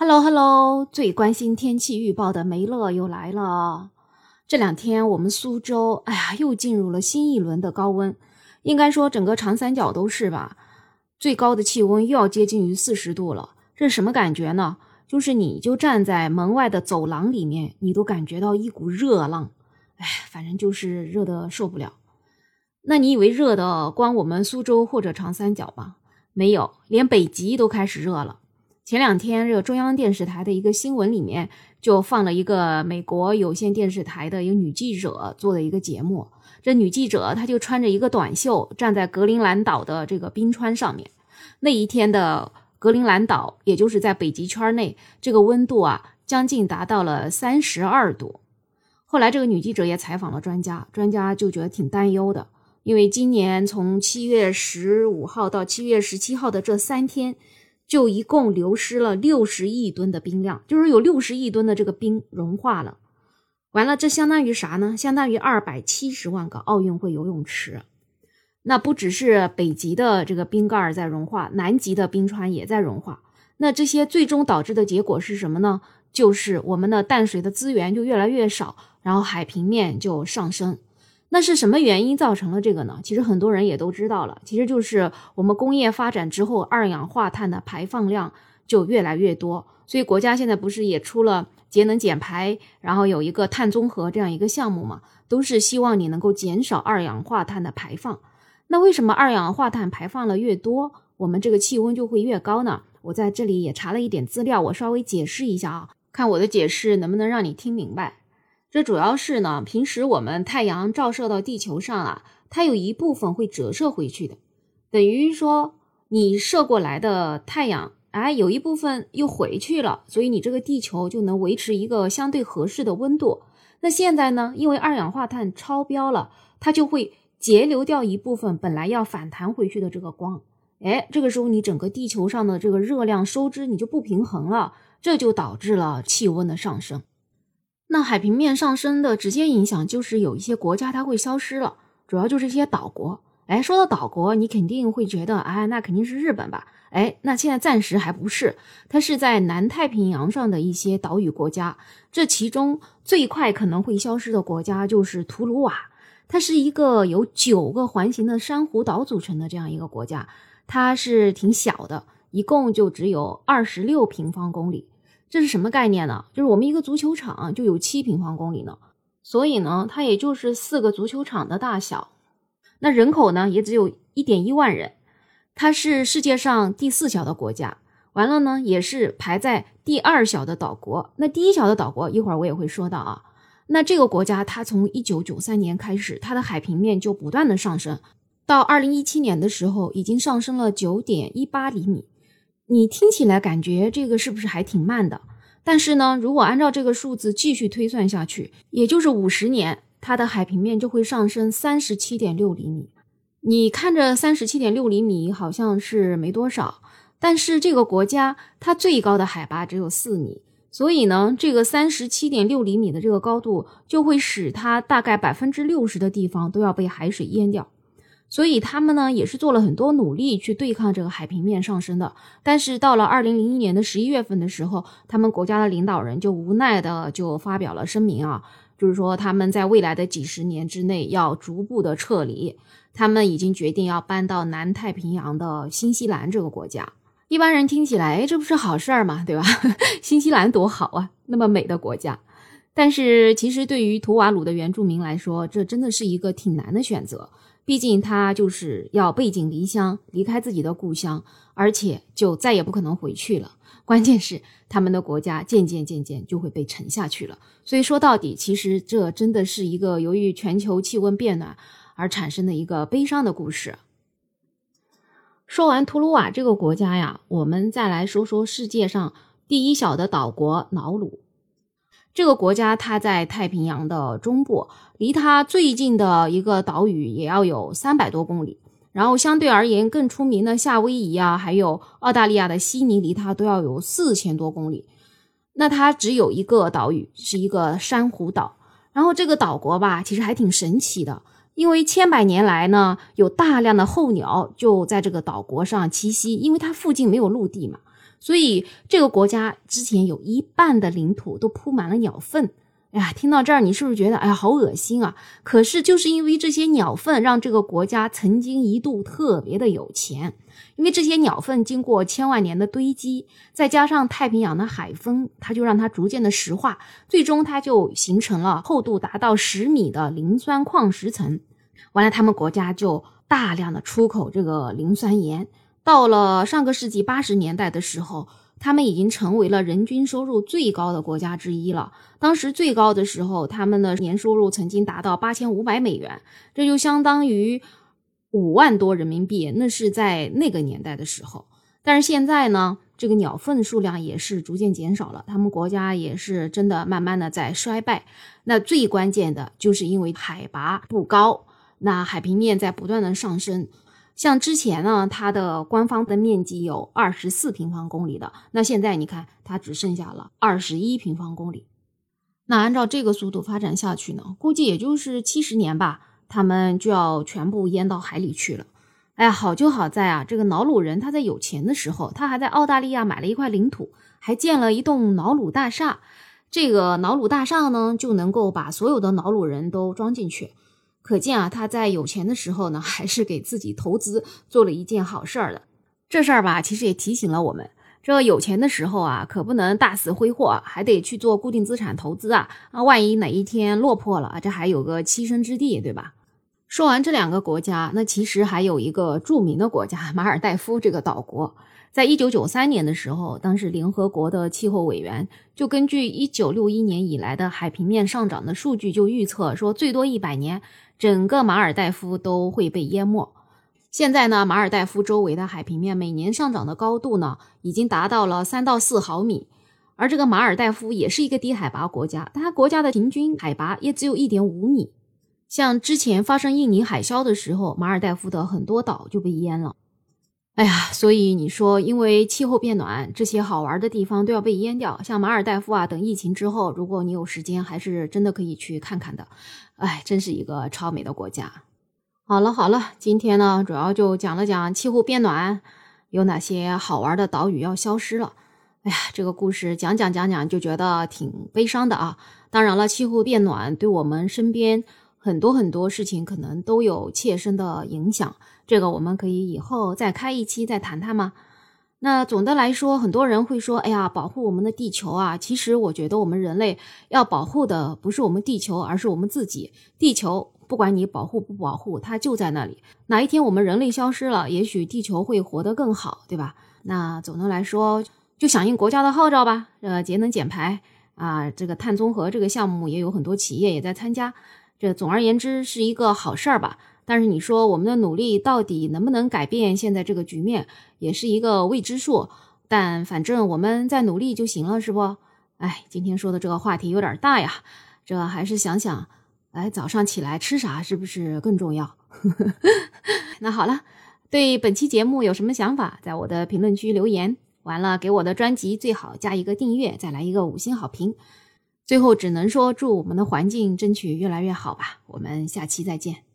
Hello Hello，最关心天气预报的梅乐又来了。这两天我们苏州，哎呀，又进入了新一轮的高温，应该说整个长三角都是吧。最高的气温又要接近于四十度了，这什么感觉呢？就是你就站在门外的走廊里面，你都感觉到一股热浪。哎，反正就是热的受不了。那你以为热的光我们苏州或者长三角吗？没有，连北极都开始热了。前两天，这个中央电视台的一个新闻里面就放了一个美国有线电视台的一个女记者做的一个节目。这女记者她就穿着一个短袖，站在格陵兰岛的这个冰川上面。那一天的格陵兰岛，也就是在北极圈内，这个温度啊，将近达到了三十二度。后来，这个女记者也采访了专家，专家就觉得挺担忧的，因为今年从七月十五号到七月十七号的这三天。就一共流失了六十亿吨的冰量，就是有六十亿吨的这个冰融化了。完了，这相当于啥呢？相当于二百七十万个奥运会游泳池。那不只是北极的这个冰盖在融化，南极的冰川也在融化。那这些最终导致的结果是什么呢？就是我们的淡水的资源就越来越少，然后海平面就上升。那是什么原因造成了这个呢？其实很多人也都知道了，其实就是我们工业发展之后，二氧化碳的排放量就越来越多。所以国家现在不是也出了节能减排，然后有一个碳综合这样一个项目嘛，都是希望你能够减少二氧化碳的排放。那为什么二氧化碳排放了越多，我们这个气温就会越高呢？我在这里也查了一点资料，我稍微解释一下啊，看我的解释能不能让你听明白。这主要是呢，平时我们太阳照射到地球上啊，它有一部分会折射回去的，等于说你射过来的太阳，哎，有一部分又回去了，所以你这个地球就能维持一个相对合适的温度。那现在呢，因为二氧化碳超标了，它就会截留掉一部分本来要反弹回去的这个光，哎，这个时候你整个地球上的这个热量收支你就不平衡了，这就导致了气温的上升。那海平面上升的直接影响就是有一些国家它会消失了，主要就是一些岛国。哎，说到岛国，你肯定会觉得，哎，那肯定是日本吧？哎，那现在暂时还不是，它是在南太平洋上的一些岛屿国家。这其中最快可能会消失的国家就是图鲁瓦，它是一个由九个环形的珊瑚岛组成的这样一个国家，它是挺小的，一共就只有二十六平方公里。这是什么概念呢？就是我们一个足球场就有七平方公里呢，所以呢，它也就是四个足球场的大小。那人口呢，也只有一点一万人。它是世界上第四小的国家，完了呢，也是排在第二小的岛国。那第一小的岛国，一会儿我也会说到啊。那这个国家，它从一九九三年开始，它的海平面就不断的上升，到二零一七年的时候，已经上升了九点一八厘米。你听起来感觉这个是不是还挺慢的？但是呢，如果按照这个数字继续推算下去，也就是五十年，它的海平面就会上升三十七点六厘米。你看着三十七点六厘米好像是没多少，但是这个国家它最高的海拔只有四米，所以呢，这个三十七点六厘米的这个高度就会使它大概百分之六十的地方都要被海水淹掉。所以他们呢也是做了很多努力去对抗这个海平面上升的，但是到了二零零一年的十一月份的时候，他们国家的领导人就无奈的就发表了声明啊，就是说他们在未来的几十年之内要逐步的撤离，他们已经决定要搬到南太平洋的新西兰这个国家。一般人听起来，哎，这不是好事儿吗？对吧？新西兰多好啊，那么美的国家。但是其实对于图瓦鲁的原住民来说，这真的是一个挺难的选择。毕竟他就是要背井离乡，离开自己的故乡，而且就再也不可能回去了。关键是他们的国家渐渐渐渐就会被沉下去了。所以说到底，其实这真的是一个由于全球气温变暖而产生的一个悲伤的故事。说完图鲁瓦这个国家呀，我们再来说说世界上第一小的岛国瑙鲁。这个国家它在太平洋的中部，离它最近的一个岛屿也要有三百多公里。然后相对而言更出名的夏威夷啊，还有澳大利亚的悉尼，离它都要有四千多公里。那它只有一个岛屿，是一个珊瑚岛。然后这个岛国吧，其实还挺神奇的，因为千百年来呢，有大量的候鸟就在这个岛国上栖息，因为它附近没有陆地嘛。所以这个国家之前有一半的领土都铺满了鸟粪。哎呀，听到这儿，你是不是觉得哎呀好恶心啊？可是就是因为这些鸟粪，让这个国家曾经一度特别的有钱。因为这些鸟粪经过千万年的堆积，再加上太平洋的海风，它就让它逐渐的石化，最终它就形成了厚度达到十米的磷酸矿石层。完了，他们国家就大量的出口这个磷酸盐。到了上个世纪八十年代的时候。他们已经成为了人均收入最高的国家之一了。当时最高的时候，他们的年收入曾经达到八千五百美元，这就相当于五万多人民币。那是在那个年代的时候。但是现在呢，这个鸟粪数量也是逐渐减少了，他们国家也是真的慢慢的在衰败。那最关键的就是因为海拔不高，那海平面在不断的上升。像之前呢，它的官方的面积有二十四平方公里的，那现在你看它只剩下了二十一平方公里。那按照这个速度发展下去呢，估计也就是七十年吧，他们就要全部淹到海里去了。哎呀，好就好在啊，这个瑙鲁人他在有钱的时候，他还在澳大利亚买了一块领土，还建了一栋瑙鲁大厦。这个瑙鲁大厦呢，就能够把所有的瑙鲁人都装进去。可见啊，他在有钱的时候呢，还是给自己投资做了一件好事儿的。这事儿吧，其实也提醒了我们，这有钱的时候啊，可不能大肆挥霍，还得去做固定资产投资啊。啊，万一哪一天落魄了，这还有个栖身之地，对吧？说完这两个国家，那其实还有一个著名的国家——马尔代夫这个岛国。在一九九三年的时候，当时联合国的气候委员就根据一九六一年以来的海平面上涨的数据，就预测说，最多一百年。整个马尔代夫都会被淹没。现在呢，马尔代夫周围的海平面每年上涨的高度呢，已经达到了三到四毫米。而这个马尔代夫也是一个低海拔国家，它国家的平均海拔也只有一点五米。像之前发生印尼海啸的时候，马尔代夫的很多岛就被淹了。哎呀，所以你说，因为气候变暖，这些好玩的地方都要被淹掉。像马尔代夫啊，等疫情之后，如果你有时间，还是真的可以去看看的。哎，真是一个超美的国家。好了好了，今天呢，主要就讲了讲气候变暖，有哪些好玩的岛屿要消失了。哎呀，这个故事讲讲讲讲，就觉得挺悲伤的啊。当然了，气候变暖对我们身边很多很多事情可能都有切身的影响。这个我们可以以后再开一期再谈谈吗？那总的来说，很多人会说：“哎呀，保护我们的地球啊！”其实我觉得我们人类要保护的不是我们地球，而是我们自己。地球不管你保护不保护，它就在那里。哪一天我们人类消失了，也许地球会活得更好，对吧？那总的来说，就响应国家的号召吧。呃，节能减排啊，这个碳中和这个项目也有很多企业也在参加。这总而言之是一个好事儿吧。但是你说我们的努力到底能不能改变现在这个局面，也是一个未知数。但反正我们在努力就行了，是不？哎，今天说的这个话题有点大呀，这还是想想，哎，早上起来吃啥是不是更重要？那好了，对本期节目有什么想法，在我的评论区留言。完了，给我的专辑最好加一个订阅，再来一个五星好评。最后只能说祝我们的环境争取越来越好吧。我们下期再见。